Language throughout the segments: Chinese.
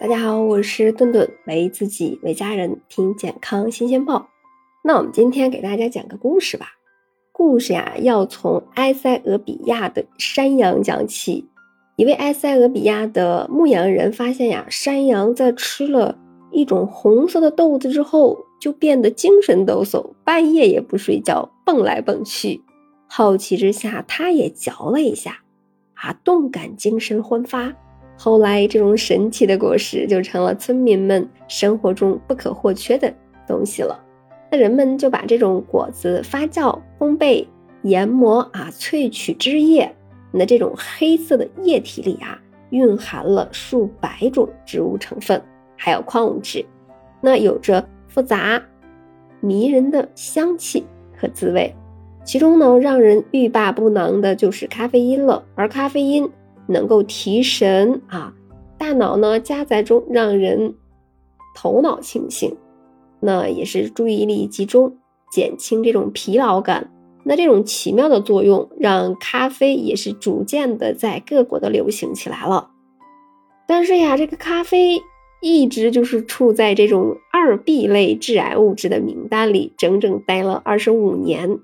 大家好，我是顿顿，为自己为家人听健康新鲜报。那我们今天给大家讲个故事吧。故事呀，要从埃塞俄比亚的山羊讲起。一位埃塞俄比亚的牧羊人发现呀，山羊在吃了一种红色的豆子之后，就变得精神抖擞，半夜也不睡觉，蹦来蹦去。好奇之下，他也嚼了一下，啊，动感精神焕发。后来，这种神奇的果实就成了村民们生活中不可或缺的东西了。那人们就把这种果子发酵、烘焙、研磨啊，萃取汁液。那这种黑色的液体里啊，蕴含了数百种植物成分，还有矿物质，那有着复杂、迷人的香气和滋味。其中呢，让人欲罢不能的就是咖啡因了，而咖啡因。能够提神啊，大脑呢加载中，让人头脑清醒，那也是注意力集中，减轻这种疲劳感。那这种奇妙的作用，让咖啡也是逐渐的在各国的流行起来了。但是呀，这个咖啡一直就是处在这种二 B 类致癌物质的名单里，整整待了二十五年，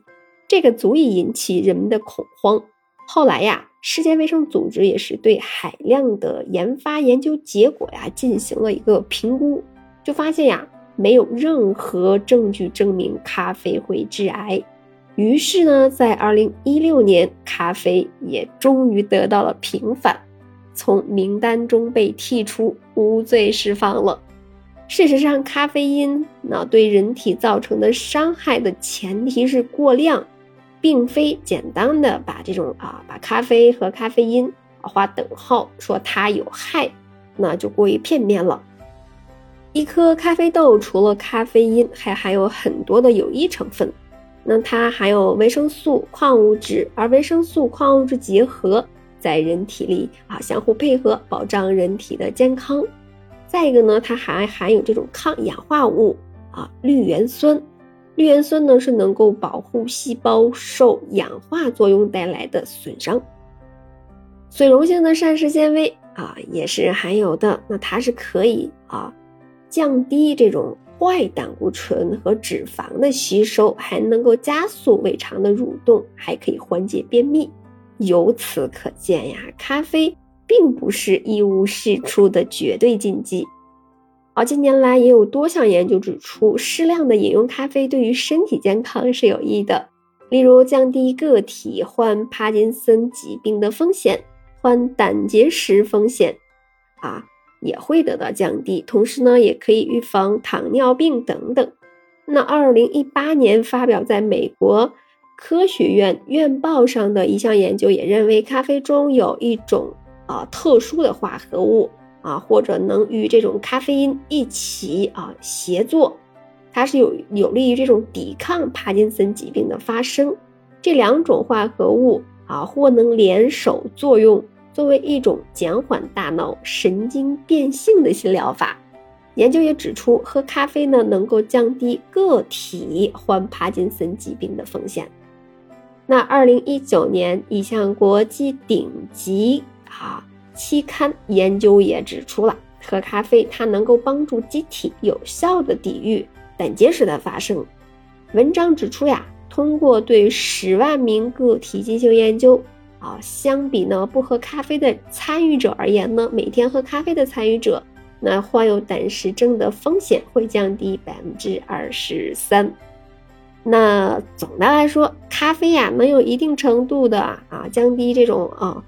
这个足以引起人们的恐慌。后来呀。世界卫生组织也是对海量的研发研究结果呀进行了一个评估，就发现呀没有任何证据证明咖啡会致癌。于是呢，在二零一六年，咖啡也终于得到了平反，从名单中被剔除，无罪释放了。事实上，咖啡因那对人体造成的伤害的前提是过量。并非简单的把这种啊，把咖啡和咖啡因划等号，说它有害，那就过于片面了。一颗咖啡豆除了咖啡因，还含有很多的有益成分，那它含有维生素、矿物质，而维生素、矿物质结合在人体里啊，相互配合，保障人体的健康。再一个呢，它还含有这种抗氧化物啊，绿原酸。绿原酸呢是能够保护细胞受氧化作用带来的损伤，水溶性的膳食纤维啊也是含有的，那它是可以啊降低这种坏胆固醇和脂肪的吸收，还能够加速胃肠的蠕动，还可以缓解便秘。由此可见呀，咖啡并不是一无是处的绝对禁忌。而，近年来也有多项研究指出，适量的饮用咖啡对于身体健康是有益的，例如降低个体患帕金森疾病的风险，患胆结石风险啊也会得到降低。同时呢，也可以预防糖尿病等等。那二零一八年发表在美国科学院院报上的一项研究也认为，咖啡中有一种啊特殊的化合物。啊，或者能与这种咖啡因一起啊协作，它是有有利于这种抵抗帕金森疾病的发生。这两种化合物啊，或能联手作用，作为一种减缓大脑神经变性的新疗法。研究也指出，喝咖啡呢，能够降低个体患帕金森疾病的风险。那二零一九年，一项国际顶级啊。期刊研究也指出了，喝咖啡它能够帮助机体有效的抵御胆结石的发生。文章指出呀，通过对十万名个体进行研究啊，相比呢不喝咖啡的参与者而言呢，每天喝咖啡的参与者，那患有胆石症的风险会降低百分之二十三。那总的来说，咖啡呀能有一定程度的啊降低这种啊。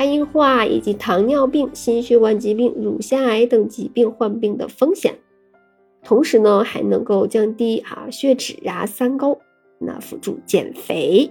肝硬化以及糖尿病、心血管疾病、乳腺癌等疾病患病的风险，同时呢，还能够降低啊血脂啊三高，那辅助减肥。